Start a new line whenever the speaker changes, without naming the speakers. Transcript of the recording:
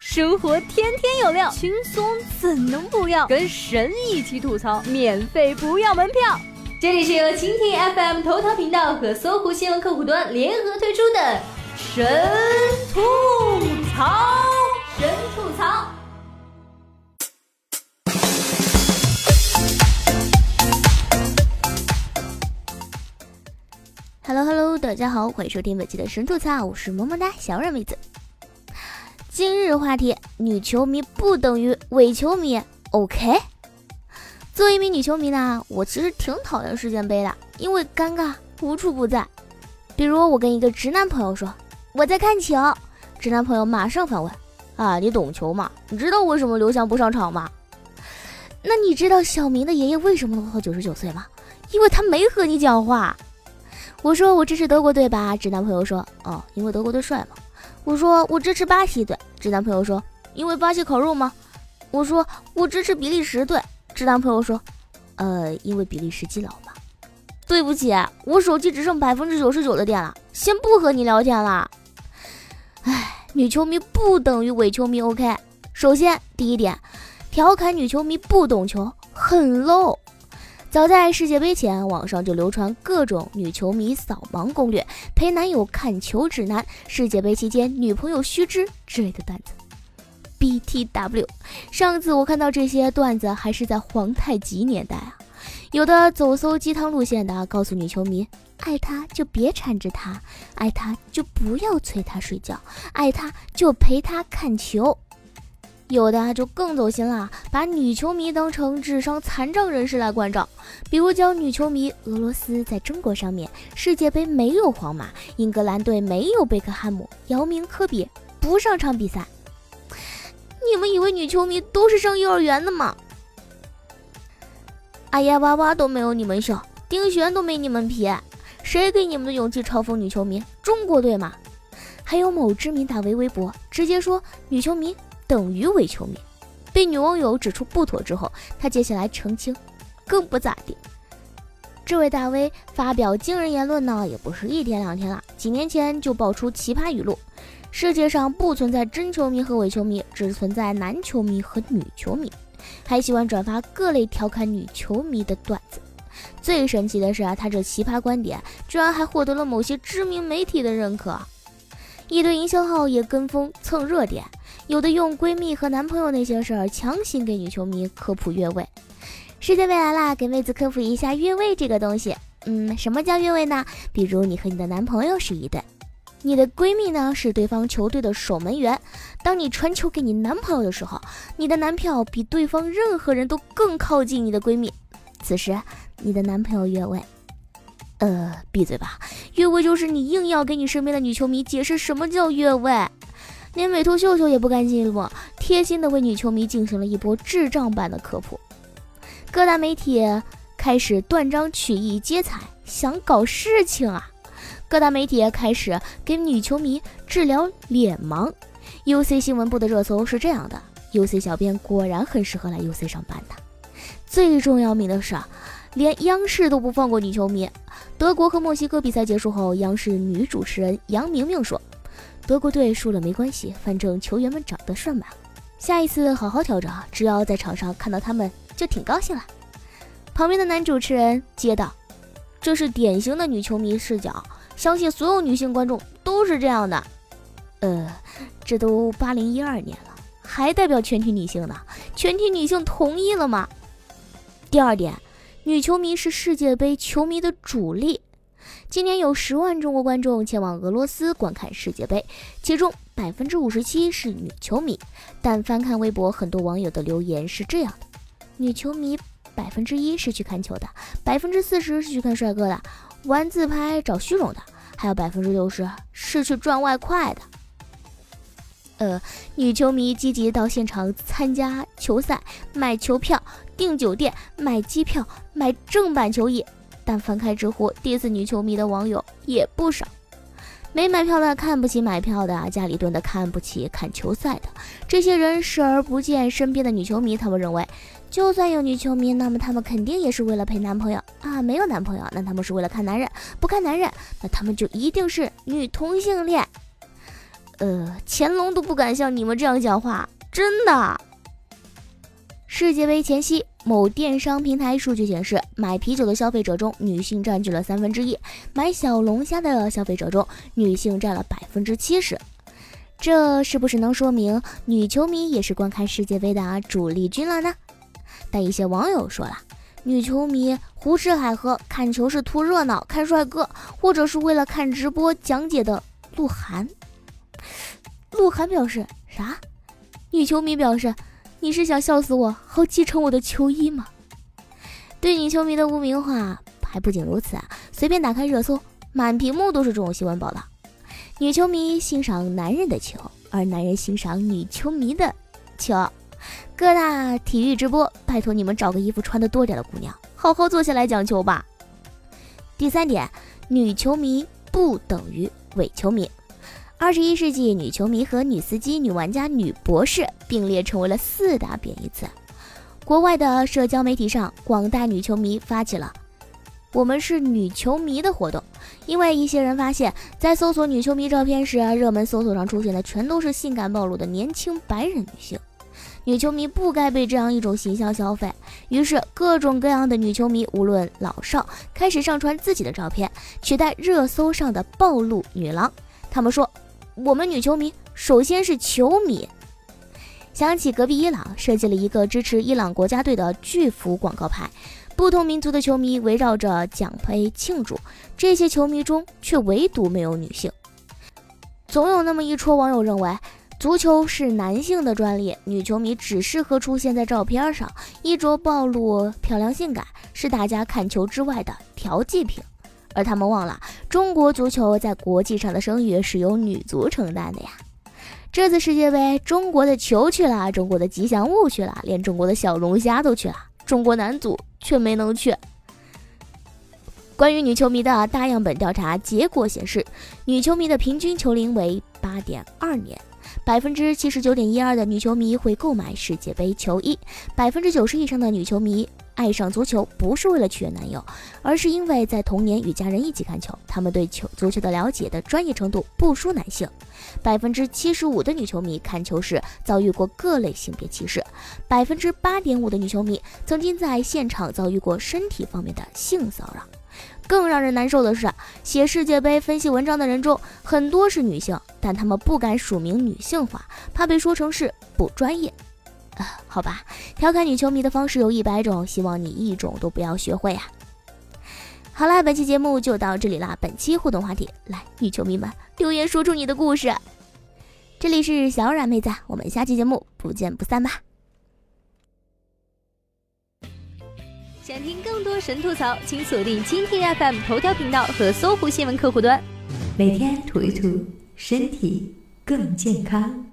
生活天天有料，轻松怎能不要？跟神一起吐槽，免费不要门票。这里是由蜻蜓 FM 头条频道和搜狐新闻客户端联合推出的神吐槽，神吐槽。
Hello Hello，大家好，欢迎收听本期的神吐槽，我是么么哒小软妹子。今日话题：女球迷不等于伪球迷，OK？作为一名女球迷呢，我其实挺讨厌世界杯的，因为尴尬无处不在。比如我跟一个直男朋友说我在看球，直男朋友马上反问：啊，你懂球吗？你知道为什么刘翔不上场吗？那你知道小明的爷爷为什么能活九十九岁吗？因为他没和你讲话。我说我支持德国队吧，直男朋友说：哦，因为德国队帅嘛。我说我支持巴西队，直男朋友说因为巴西烤肉吗？我说我支持比利时队，直男朋友说，呃，因为比利时基佬嘛。对不起，我手机只剩百分之九十九的电了，先不和你聊天了。唉，女球迷不等于伪球迷，OK？首先第一点，调侃女球迷不懂球很 low。早在世界杯前，网上就流传各种女球迷扫盲攻略、陪男友看球指南、世界杯期间女朋友须知之类的段子。BTW，上次我看到这些段子还是在皇太极年代啊，有的走搜鸡汤路线的，告诉女球迷，爱他就别缠着他，爱他就不要催他睡觉，爱他就陪他看球。有的就更走心了，把女球迷当成智商残障人士来关照，比如教女球迷俄罗斯在中国上面世界杯没有皇马，英格兰队没有贝克汉姆，姚明、科比不上场比赛。你们以为女球迷都是上幼儿园的吗？哎呀，哇哇都没有你们小，丁璇都没你们皮，谁给你们的勇气嘲讽女球迷？中国队嘛？还有某知名大 V 微博直接说女球迷。等于伪球迷，被女网友指出不妥之后，他接下来澄清，更不咋地。这位大 V 发表惊人言论呢，也不是一天两天了，几年前就爆出奇葩语录：世界上不存在真球迷和伪球迷，只存在男球迷和女球迷。还喜欢转发各类调侃女球迷的段子。最神奇的是啊，他这奇葩观点居然还获得了某些知名媒体的认可，一堆营销号也跟风蹭热点。有的用闺蜜和男朋友那些事儿强行给女球迷科普越位，世界杯来啦，给妹子科普一下越位这个东西。嗯，什么叫越位呢？比如你和你的男朋友是一队，你的闺蜜呢是对方球队的守门员，当你传球给你男朋友的时候，你的男票比对方任何人都更靠近你的闺蜜，此时你的男朋友越位。呃，闭嘴吧，越位就是你硬要给你身边的女球迷解释什么叫越位。连美图秀秀也不甘寂寞，贴心的为女球迷进行了一波智障版的科普。各大媒体开始断章取义接彩，想搞事情啊！各大媒体开始给女球迷治疗脸盲。UC 新闻部的热搜是这样的：UC 小编果然很适合来 UC 上班的。最重要命的是，连央视都不放过女球迷。德国和墨西哥比赛结束后，央视女主持人杨明明说。德国队输了没关系，反正球员们长得帅嘛。下一次好好调整，只要在场上看到他们就挺高兴了。旁边的男主持人接道：“这是典型的女球迷视角，相信所有女性观众都是这样的。”呃，这都八零一二年了，还代表全体女性呢？全体女性同意了吗？第二点，女球迷是世界杯球迷的主力。今年有十万中国观众前往俄罗斯观看世界杯，其中百分之五十七是女球迷。但翻看微博，很多网友的留言是这样的：女球迷百分之一是去看球的，百分之四十是去看帅哥的，玩自拍找虚荣的，还有百分之六十是去赚外快的。呃，女球迷积极到现场参加球赛，买球票、订酒店、买机票、买正版球衣。但翻开知乎，diss 女球迷的网友也不少。没买票的看不起买票的，家里蹲的看不起看球赛的，这些人视而不见身边的女球迷。他们认为，就算有女球迷，那么他们肯定也是为了陪男朋友啊。没有男朋友，那他们是为了看男人；不看男人，那他们就一定是女同性恋。呃，乾隆都不敢像你们这样讲话，真的。世界杯前夕，某电商平台数据显示，买啤酒的消费者中，女性占据了三分之一；买小龙虾的消费者中，女性占了百分之七十。这是不是能说明女球迷也是观看世界杯的主力军了呢？但一些网友说了，女球迷胡吃海喝看球是图热闹、看帅哥，或者是为了看直播讲解的鹿晗。鹿晗表示啥？女球迷表示。你是想笑死我，好继承我的球衣吗？对女球迷的污名化还不仅如此啊！随便打开热搜，满屏幕都是这种新闻报道：女球迷欣赏男人的球，而男人欣赏女球迷的球。各大体育直播，拜托你们找个衣服穿的多点的姑娘，好好坐下来讲球吧。第三点，女球迷不等于伪球迷。二十一世纪，女球迷和女司机、女玩家、女博士并列成为了四大贬义词。国外的社交媒体上，广大女球迷发起了“我们是女球迷”的活动，因为一些人发现，在搜索女球迷照片时，热门搜索上出现的全都是性感暴露的年轻白人女性。女球迷不该被这样一种形象消费，于是各种各样的女球迷，无论老少，开始上传自己的照片，取代热搜上的暴露女郎。他们说。我们女球迷首先是球迷，想起隔壁伊朗设计了一个支持伊朗国家队的巨幅广告牌，不同民族的球迷围绕着奖杯庆祝，这些球迷中却唯独没有女性。总有那么一撮网友认为，足球是男性的专利，女球迷只适合出现在照片上，衣着暴露、漂亮性感，是大家看球之外的调剂品。而他们忘了，中国足球在国际上的声誉是由女足承担的呀。这次世界杯，中国的球去了，中国的吉祥物去了，连中国的小龙虾都去了，中国男足却没能去。关于女球迷的大样本调查结果显示，女球迷的平均球龄为八点二年，百分之七十九点一二的女球迷会购买世界杯球衣，百分之九十以上的女球迷。爱上足球不是为了取悦男友，而是因为在童年与家人一起看球，他们对球足球的了解的专业程度不输男性。百分之七十五的女球迷看球时遭遇过各类性别歧视，百分之八点五的女球迷曾经在现场遭遇过身体方面的性骚扰。更让人难受的是，写世界杯分析文章的人中很多是女性，但他们不敢署名女性化，怕被说成是不专业。好吧，调侃女球迷的方式有一百种，希望你一种都不要学会啊。好啦，本期节目就到这里啦。本期互动话题，来，女球迷们留言说出你的故事。这里是小冉妹子，我们下期节目不见不散吧。
想听更多神吐槽，请锁定蜻蜓 FM 头条频道和搜狐新闻客户端，每天吐一吐，身体更健康。